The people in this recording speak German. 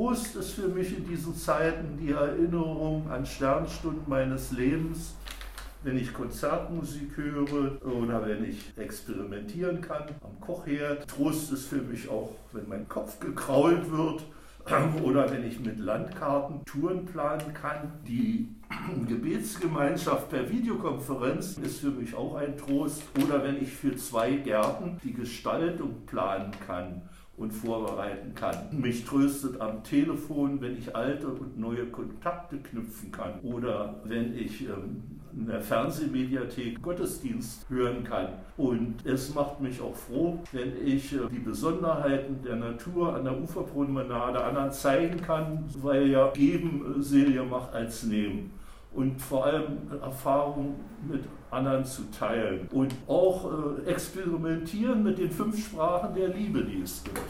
Trost ist für mich in diesen Zeiten die Erinnerung an Sternstunden meines Lebens, wenn ich Konzertmusik höre oder wenn ich experimentieren kann am Kochherd. Trost ist für mich auch, wenn mein Kopf gekrault wird oder wenn ich mit Landkarten Touren planen kann. Die Gebetsgemeinschaft per Videokonferenz ist für mich auch ein Trost. Oder wenn ich für zwei Gärten die Gestaltung planen kann und vorbereiten kann. Mich tröstet am Telefon, wenn ich alte und neue Kontakte knüpfen kann oder wenn ich ähm, in der Fernsehmediathek Gottesdienst hören kann. Und es macht mich auch froh, wenn ich äh, die Besonderheiten der Natur an der Uferpromenade anderen zeigen kann, weil ja Geben äh, Serie macht als Nehmen und vor allem Erfahrungen mit anderen zu teilen und auch äh, experimentieren mit den fünf Sprachen der Liebe, die es gibt.